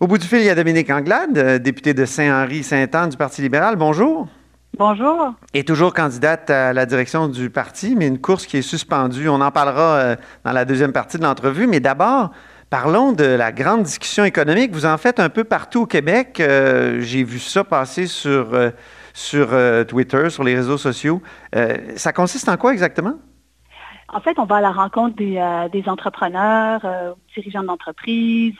Au bout du fil, il y a Dominique Anglade, euh, député de Saint-Henri-Saint-Anne du Parti libéral. Bonjour. Bonjour. Et toujours candidate à la direction du parti, mais une course qui est suspendue. On en parlera euh, dans la deuxième partie de l'entrevue. Mais d'abord, parlons de la grande discussion économique. Vous en faites un peu partout au Québec. Euh, j'ai vu ça passer sur, sur Twitter, sur les réseaux sociaux. ça consiste en quoi exactement? En fait, on va à la rencontre des, entrepreneurs, dirigeants d'entreprise,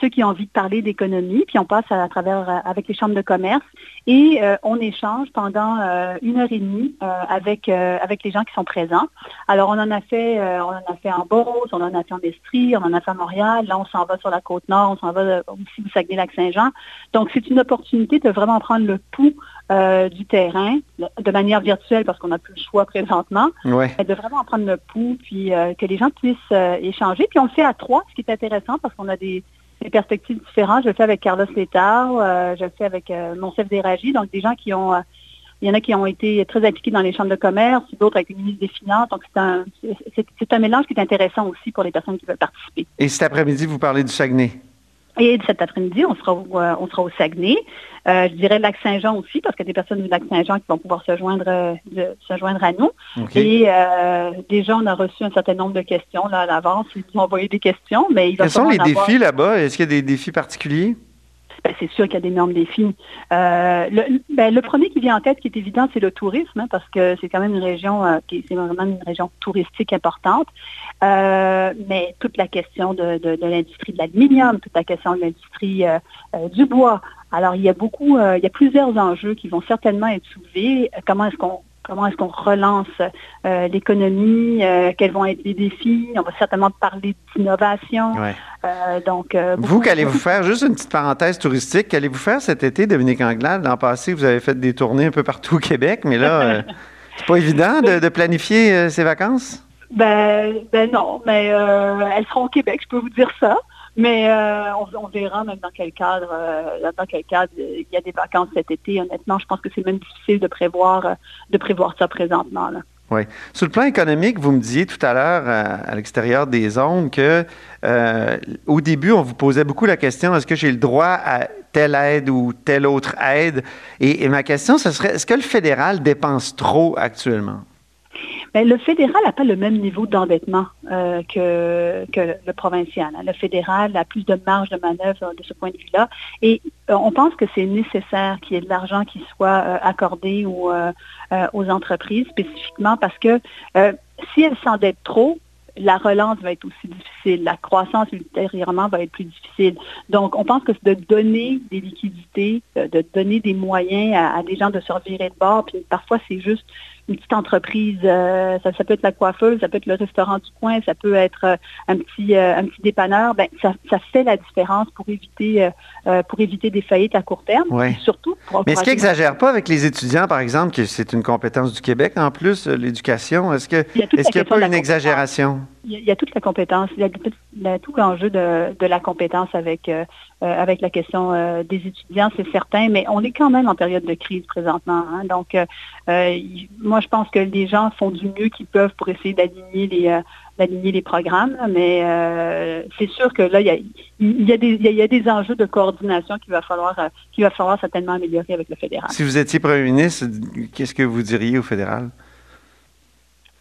ceux qui ont envie de parler d'économie, puis on passe à, travers euh, avec les chambres de commerce et on échange pendant une heure et demie avec avec les gens qui sont présents. Alors on en a fait on en a fait en Beauce, on en a fait en Estrie, on en a fait à Montréal. Là, on s'en va sur la côte nord, on s'en va aussi au Saguenay-Lac-Saint-Jean. Donc c'est une opportunité de vraiment prendre le pouls euh, du terrain de manière virtuelle parce qu'on n'a plus le choix présentement, ouais. de vraiment en prendre le pouls, puis euh, que les gens puissent euh, échanger. Puis on le fait à trois, qui est intéressant parce qu'on a des, perspectives différentes. Je le fais avec Carlos Létard, je le fais avec mon chef d'Éragie, donc des gens qui ont il y en a qui ont été très impliqués dans les chambres de commerce, d'autres avec le ministre des Finances. Donc, c'est un, c'est, un mélange qui est intéressant aussi pour les personnes qui veulent participer. Et cet après-midi, vous parlez du Saguenay? Et cet après-midi, on sera au, on sera au Saguenay. Euh, je dirais Lac-Saint-Jean aussi, parce qu'il y a des personnes du Lac-Saint-Jean qui vont pouvoir se joindre, euh, se joindre à nous. Et euh, déjà, on a reçu un certain nombre de questions là, à l'avance. Ils nous ont envoyé des questions, mais il va Quels sont les défis là-bas? Est-ce qu'il y a des défis particuliers? Ben, c'est sûr qu'il y a d'énormes défis. Euh, ben, le, premier qui vient en tête, qui est évident, c'est le tourisme, hein, parce que c'est quand même une région euh, qui c'est vraiment une région touristique importante. Euh, mais toute la question de, l'industrie de l'aluminium, toute la question de l'industrie du bois. Alors, il y a beaucoup, il y a plusieurs enjeux qui vont certainement être soulevés. Comment est-ce qu'on comment est-ce qu'on relance euh, l'économie, euh, quels vont être les défis. On va certainement parler d'innovation. Euh, donc, vous, qu'allez-vous faire, juste une petite parenthèse touristique, qu'allez-vous faire cet été, Dominique Anglade? L'an passé, vous avez fait des tournées un peu partout au Québec, mais là, c'est pas évident de, planifier ces vacances? Ben, ben non, mais elles seront au Québec, je peux vous dire ça. Mais euh, on, verra même dans quel cadre, euh, dans quel cadre il y a des vacances cet été. Honnêtement, je pense que c'est même difficile de prévoir, euh, de prévoir ça présentement. Oui. Sur le plan économique, vous me disiez tout à l'heure à, l'extérieur des zones que au début, on vous posait beaucoup la question est-ce que j'ai le droit à telle aide ou telle autre aide? Et ma question, ce serait est-ce que le fédéral dépense trop actuellement? Ben, le fédéral n'a pas le même niveau d'endettement euh, que, le provincial. Hein. Le fédéral a plus de marge de manœuvre de ce point de vue-là. Et euh, on pense que c'est nécessaire qu'il y ait de l'argent qui soit euh, accordé aux, aux entreprises spécifiquement parce que si elles s'endettent trop, la relance va être aussi difficile, la croissance ultérieurement va être plus difficile. Donc, on pense que c'est de donner des liquidités, de donner des moyens à, à, des gens de se revirer de bord, puis parfois c'est juste une petite entreprise, euh, ça, peut être la coiffeuse, ça peut être le restaurant du coin, ça peut être euh, un petit euh, un petit dépanneur, ben ça, fait la différence pour éviter pour éviter des faillites à court terme. Surtout pour Mais est-ce qu'il n'exagère pas avec les étudiants, par exemple, que c'est une compétence du Québec en plus, l'éducation? Est-ce qu'il n'y a pas une exagération? Il y, a, toute la compétence, il y a tout l'enjeu de, la compétence avec avec la question des étudiants, c'est certain, mais on est quand même en période de crise présentement. Hein. donc, moi, je pense que les gens font du mieux qu'ils peuvent pour essayer d'aligner les, euh, les programmes, mais euh, c'est sûr que là, il y, a, des, y a des enjeux de coordination va euh, qu'il va falloir certainement améliorer avec le fédéral. Si vous étiez premier ministre, qu'est-ce que vous diriez au fédéral?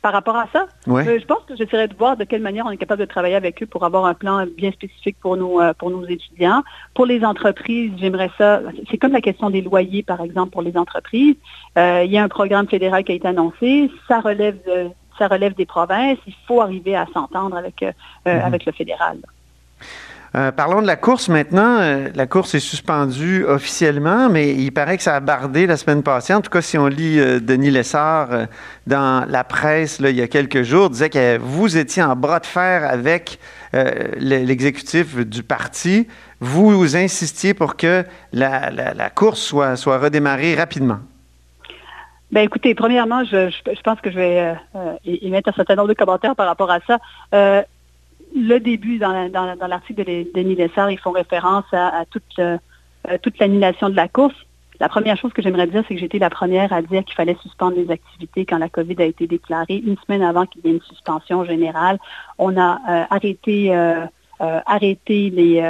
Par rapport à ça. Euh, je pense que j'essaierai de voir de quelle manière on est capable de travailler avec eux pour avoir un plan bien spécifique pour nos, euh, pour nos étudiants. Pour les entreprises, j'aimerais ça. C'est comme la question des loyers, par exemple, pour les entreprises. Euh, il y a un programme fédéral qui a été annoncé. Ça relève ça relève des provinces. Il faut arriver à s'entendre avec, mm-hmm. avec le fédéral. Euh, parlons de la course maintenant. Euh, la course est suspendue officiellement, mais il paraît que ça a bardé la semaine passée. En tout cas, si on lit euh, Denis Lessard dans la presse il y a quelques jours, disait que vous étiez en bras de fer avec l'exécutif du parti. Vous, insistiez pour que la, course soit, redémarrée rapidement. Ben écoutez, premièrement, je, pense que je vais émettre un certain nombre de commentaires par rapport à ça le début dans, l'article de Denis Lessard, ils font référence à, euh, toute, l'annulation de la course. La première chose que j'aimerais dire, c'est que j'étais la première à dire qu'il fallait suspendre les activités quand la COVID a été déclarée. Une semaine avant qu'il y ait une suspension générale, on a euh, arrêté, euh, les,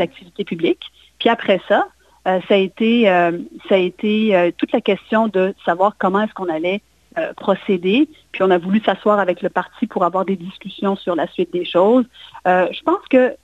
activités publiques. Puis après ça, ça a été, ça a été toute la question de savoir comment est-ce qu'on allait procéder. Puis on a voulu s'asseoir avec le parti pour avoir des discussions sur la suite des choses. je pense que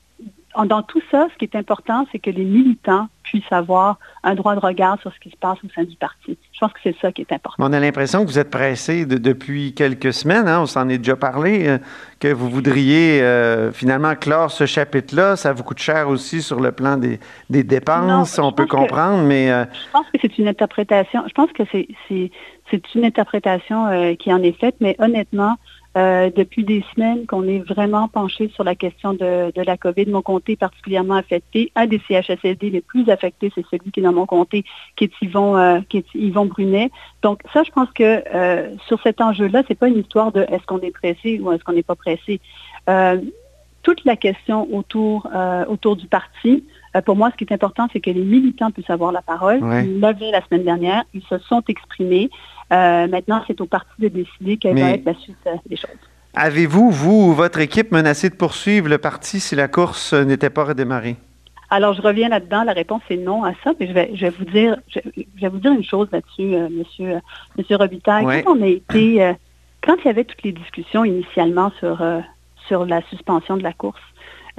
dans tout ça, ce qui est important, c'est que les militants puissent avoir un droit de regard sur ce qui se passe au sein du parti. Je pense que c'est ça qui est important. On a l'impression que vous êtes pressé depuis quelques semaines, hein, on s'en est déjà parlé, euh, que vous voudriez euh, finalement clore ce chapitre-là. Ça vous coûte cher aussi sur le plan des, dépenses, on peut comprendre, mais... Euh, je pense que c'est une interprétation, je pense que c'est une interprétation qui en est faite, mais honnêtement, euh, depuis des semaines qu'on est vraiment penché sur la question de, la COVID. Mon comté est particulièrement affecté. Un des CHSLD les plus affectés, c'est celui qui est dans mon comté, qui est Yvon, euh, qui est Yvon Brunet. Donc ça, je pense que euh, sur cet enjeu-là, c'est pas une histoire de est-ce qu'on est pressé ou est-ce qu'on n'est pas pressé. toute la question autour, autour du parti, pour moi, ce qui est important, c'est que les militants puissent avoir la parole. Ils l'avaient la semaine dernière, ils se sont exprimés. Euh, maintenant, c'est au parti de décider quelle va être la suite euh, des choses. Avez-vous, vous ou votre équipe, menacé de poursuivre le parti si la course n'était pas redémarrée? Alors, je reviens là-dedans. La réponse est non à ça, mais je vais, je vais vous dire, je, vais vous dire une chose là-dessus, euh, Monsieur, Monsieur Robitaille. Quand on a été, quand il y avait toutes les discussions initialement sur sur la suspension de la course,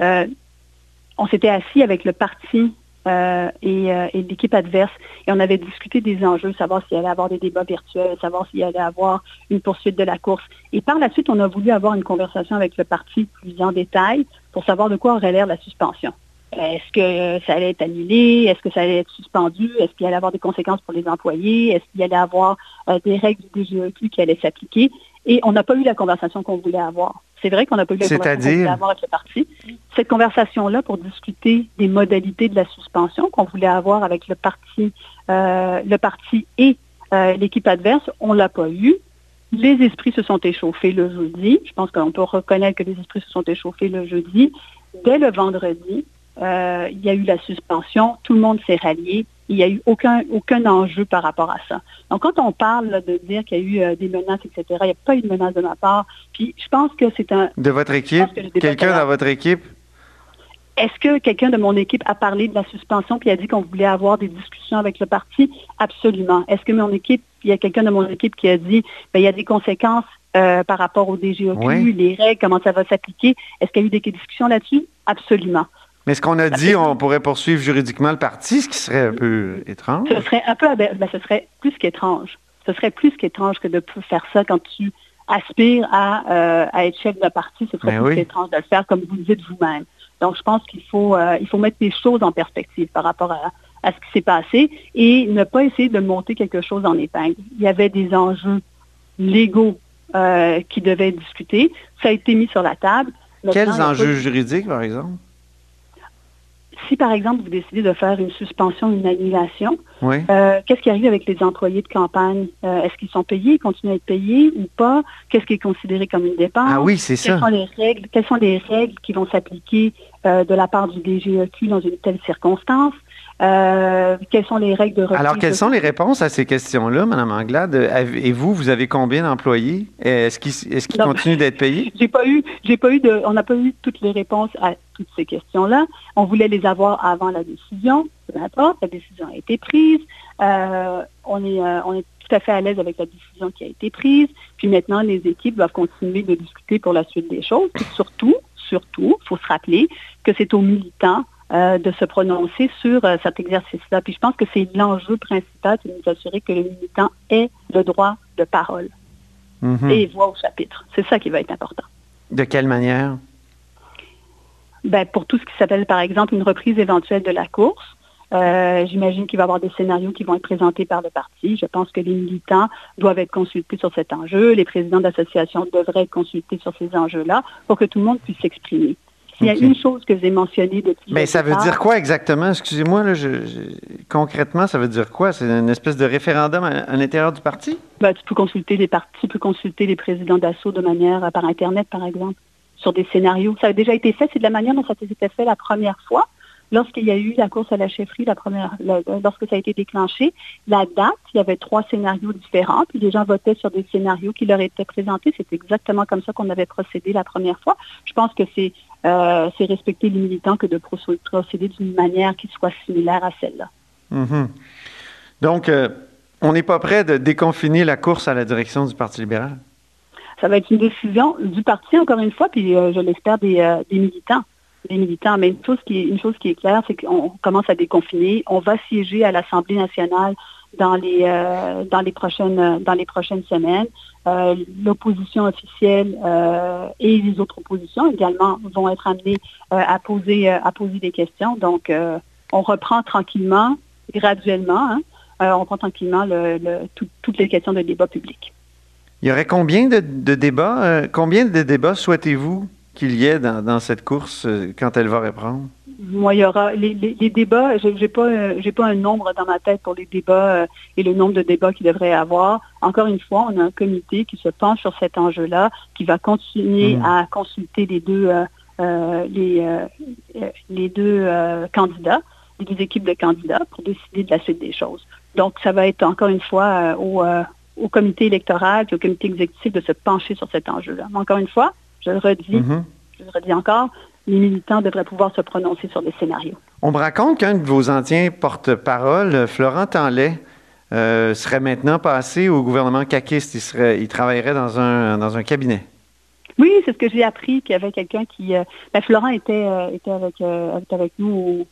on s'était assis avec le parti euh, euh, et, l'équipe adverse. Et on avait discuté des enjeux, savoir s'il allait avoir des débats virtuels, savoir s'il allait avoir une poursuite de la course. Et par la suite, on a voulu avoir une conversation avec le parti plus en détail pour savoir de quoi aurait l'air la suspension. Est-ce que ça allait être annulé? Est-ce que ça allait être suspendu? Est-ce qu'il allait avoir des conséquences pour les employés? Est-ce qu'il allait avoir euh, des règles du DGEQ qui allaient s'appliquer? Et on n'a pas eu la conversation qu'on voulait avoir. C'est vrai qu'on n'a pas eu la conversation qu'on voulait avoir avec le parti. Cette conversation-là pour discuter des modalités de la suspension qu'on voulait avoir avec le parti, euh, le parti et euh, l'équipe adverse, on l'a pas eu. Les esprits se sont échauffés le jeudi. Je pense qu'on peut reconnaître que les esprits se sont échauffés le jeudi. Dès le vendredi, euh, il y a eu la suspension, tout le monde s'est rallié, il n'y a eu aucun, aucun enjeu par rapport à ça. Donc, quand on parle de dire qu'il y a eu euh, des menaces, etc., il n'y a pas eu de menace de ma part. Puis, je pense que c'est un... De votre équipe? Quelqu'un dans votre équipe? Est-ce que quelqu'un de mon équipe a parlé de la suspension puis a dit qu'on voulait avoir des discussions avec le parti? Absolument. Est-ce que mon équipe, il y a quelqu'un de mon équipe qui a dit, ben, il y a des conséquences euh, par rapport au DGOQ, les règles, comment ça va s'appliquer? Est-ce qu'il y a eu des discussions là-dessus? Absolument. Mais ce qu'on a dit, on pourrait poursuivre juridiquement le parti, ce qui serait un peu étrange. Ce serait un peu, ben, ce serait plus qu'étrange. Ce serait plus qu'étrange que de faire ça quand tu aspires à, euh, être chef de parti. Ce serait ben plus qu'étrange de le faire comme vous le dites vous-même. Donc, je pense qu'il faut, euh, il faut mettre les choses en perspective par rapport à, ce qui s'est passé et ne pas essayer de monter quelque chose en épingle. Il y avait des enjeux légaux euh, qui devaient être discutés. Ça a été mis sur la table. Quels enjeux juridiques, par exemple? Si par exemple vous décidez de faire une suspension, une annulation, euh, qu'est-ce qui arrive avec les employés de campagne? Euh, est-ce qu'ils sont payés, continuent à être payés ou pas? Qu'est-ce qui est considéré comme une dépense? Ah oui, c'est ça. Sont les règles, quelles sont les règles qui vont s'appliquer euh, de la part du DGEQ dans une telle circonstance? Quelles sont les règles de reprise? Alors, quelles sont les réponses à ces questions-là, Mme Anglade? Et vous, vous avez combien d'employés? Est-ce qu'ils est continuent d'être payés? J'ai pas eu, j'ai pas eu de, on n'a pas eu toutes les réponses à toutes ces questions-là. On voulait les avoir avant la décision, peu importe, la décision a été prise. Euh, on, est, euh, on est tout à fait à l'aise avec la décision qui a été prise. Puis maintenant, les équipes doivent continuer de discuter pour la suite des choses. Puis surtout, surtout, il faut se rappeler que c'est aux militants euh, de se prononcer sur cet exercice-là. Puis je pense que c'est l'enjeu principal, c'est de nous assurer que le militant ait le droit de parole mm-hmm. et voix au chapitre. C'est ça qui va être important. De quelle manière? ben, pour tout ce qui s'appelle, par exemple, une reprise éventuelle de la course. Euh, j'imagine qu'il va y avoir des scénarios qui vont être présentés par le parti. Je pense que les militants doivent être consultés sur cet enjeu. Les présidents d'associations devraient être consultés sur ces enjeux-là pour que tout le monde puisse s'exprimer. S'il y a une chose que j'ai mentionnée depuis. Mais ça veut dire quoi exactement? Excusez-moi, là, concrètement, ça veut dire quoi? C'est une espèce de référendum à, l'intérieur du parti? Ben, tu peux consulter les partis, tu peux consulter les présidents d'assaut de manière euh, par Internet, par exemple sur des scénarios. Ça a déjà été fait, c'est de la manière dont ça a été fait la première fois. Lorsqu'il y a eu la course à la chefferie, la première, lorsque ça a été déclenché, la date, il y avait trois scénarios différents, puis les gens votaient sur des scénarios qui leur étaient présentés. C'est exactement comme ça qu'on avait procédé la première fois. Je pense que c'est c'est respecter les militants que de procéder d'une manière qui soit similaire à celle-là. Mm-hmm. Donc, on n'est pas prêt de déconfiner la course à la direction du Parti libéral? Ça va être une décision du parti, encore une fois, puis je l'espère des militants des militants. Mais une chose qui est, une chose qui est claire, c'est qu'on commence à déconfiner. On va siéger à l'Assemblée nationale dans les euh, dans les prochaines dans les prochaines semaines. Euh, l'opposition officielle euh, et les autres oppositions également vont être amenées à poser à poser des questions. Donc on reprend tranquillement, graduellement, hein, on reprend tranquillement le, toutes les questions de débat public. Il y aurait combien de, débats Combien de débats souhaitez-vous qu'il y ait dans, cette course euh, quand elle va reprendre? Moi, il y aura les, débats. Je n'ai pas, j'ai pas un nombre dans ma tête pour les débats euh, et le nombre de débats qu'il devrait y avoir. Encore une fois, on a un comité qui se penche sur cet enjeu-là, qui va continuer mmh. à consulter les deux, euh, les, deux candidats, les deux équipes de candidats pour décider de la suite des choses. Donc, ça va être encore une fois au, au comité électoral et au comité exécutif de se pencher sur cet enjeu-là. Mais encore une fois, je le redis, mhm. je le redis encore, les militants devraient pouvoir se prononcer sur des scénarios. On me raconte qu'un de vos anciens porte-parole, Florent Tanlay, euh, serait maintenant passé au gouvernement caquiste. Il, serait, il travaillerait dans un, dans un cabinet. Oui, c'est ce que j'ai appris, qu'il y avait quelqu'un qui... Euh, ben, Florent était, euh, était avec, avec nous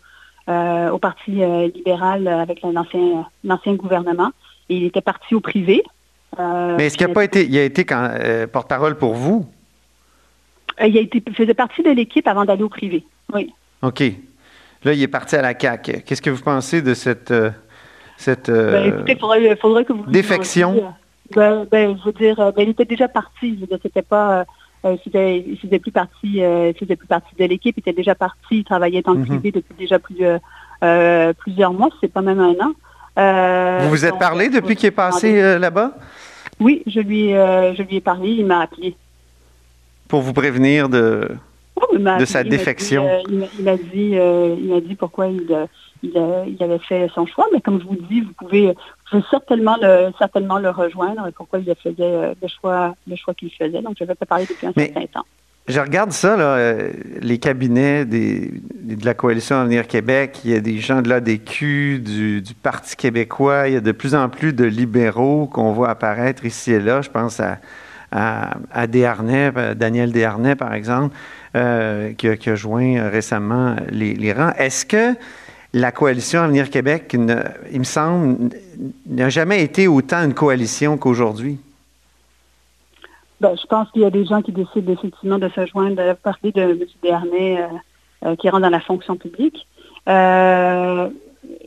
au, Parti libéral avec l'ancien gouvernement. Et il était parti au privé. Mais est-ce qu'il n'a pas été... Il a été porte-parole pour vous? Euh, il, a été, faisait partie de l'équipe avant d'aller au privé. Oui. OK. Là, il est parti à la CAQ. Qu'est-ce que vous pensez de cette, euh, cette euh, ben, écoutez, il faudrait, que vous défection? Ben, ben, je veux dire, ben, il était déjà parti. Je veux c'était pas, euh, il faisait plus partie, faisait plus partie de l'équipe. Il était déjà parti. Il travaillait dans le mhm. privé depuis déjà plus, plusieurs mois. C'est pas même un an. vous vous êtes parlé depuis qu'il est passé là-bas? Oui, je lui, je lui ai parlé. Il m'a appelé pour vous prévenir de, de sa défection. il m'a dit, il dit pourquoi il, il, avait fait son choix, mais comme je vous dis, vous pouvez, certainement le, certainement le rejoindre pourquoi il faisait euh, le choix, le choix qu'il faisait. Donc, je vais te parler depuis un certain temps. Je regarde ça, là, euh, les cabinets des, de la Coalition Avenir Québec, il y a des gens de l'ADQ, du, du Parti québécois, il y a de plus en plus de libéraux qu'on voit apparaître ici et là. Je pense à à, Desharnais, euh, Daniel Desharnais, par exemple, euh, qui, a, joint récemment les, rangs. Est-ce que la coalition Avenir Québec, il me semble, n'a jamais été autant une coalition qu'aujourd'hui? Ben, je pense qu'il y a des gens qui décident effectivement de se joindre, de parler de M. Desharnais euh, qui rentre dans la fonction publique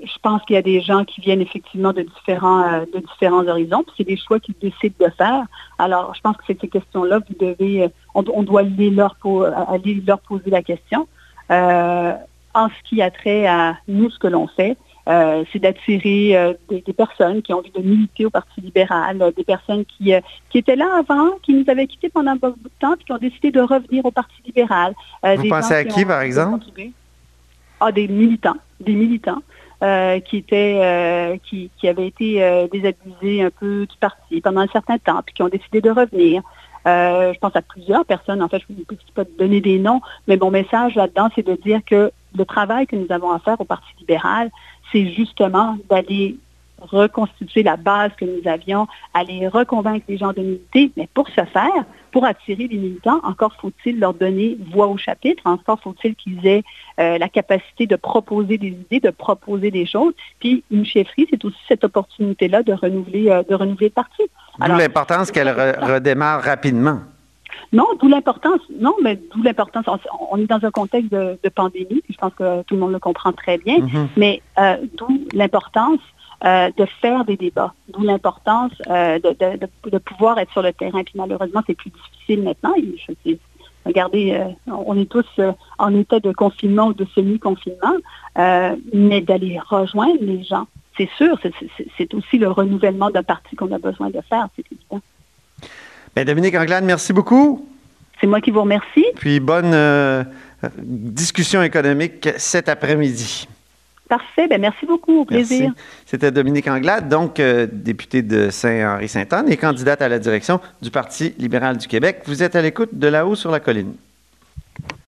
je pense qu'il y a des gens qui viennent effectivement de différents, euh, de différents horizons, puis c'est des choix qu'ils décident de faire. Alors, je pense que ces questions-là, vous devez, euh, on, doit aller leur, aller leur poser la question. Euh, en ce qui a trait à nous, ce que l'on fait, c'est d'attirer des, personnes qui ont envie de militer au Parti libéral, des personnes qui, qui étaient là avant, qui nous avaient quittés pendant beaucoup de temps, puis qui ont décidé de revenir au Parti libéral. Vous pensez à qui, par exemple? Ah, des militants, des militants. Euh, qui étaient euh, qui, qui, avaient été euh, désabusés un peu du parti pendant un certain temps, puis qui ont décidé de revenir. je pense à plusieurs personnes, en fait, je ne peux pas donner des noms, mais mon message là-dedans, c'est de dire que le travail que nous avons à faire au Parti libéral, c'est justement d'aller reconstituer la base que nous avions, aller reconvaincre les gens de militer, mais pour ce faire, pour attirer les militants, encore faut-il leur donner voix au chapitre, encore faut-il qu'ils aient euh, la capacité de proposer des idées, de proposer des choses. Puis une chefferie, c'est aussi cette opportunité-là de renouveler, euh, de renouveler le parti. D'où l'importance qu'elle redémarre rapidement. Non, d'où l'importance. Non, mais d'où l'importance. On, est dans un contexte de, pandémie, je pense que tout le monde le comprend très bien. Mm-hmm. Mais euh, d'où l'importance euh, de faire des débats. D'où l'importance euh, de, pouvoir être sur le terrain. Puis malheureusement, c'est plus difficile maintenant. regardez, euh, on est tous en état de confinement ou de semi-confinement, mais d'aller rejoindre les gens, c'est sûr, c'est aussi le renouvellement d'un parti qu'on a besoin de faire, c'est évident. Bien, Dominique Anglade, merci beaucoup. C'est moi qui vous remercie. Puis bonne discussion économique cet après-midi. Parfait. Ben, merci beaucoup. Au plaisir. C'était Dominique Anglade, donc euh, députée de Saint-Henri-Sainte-Anne et candidate à la direction du Parti libéral du Québec. Vous êtes à l'écoute de là-haut sur la colline.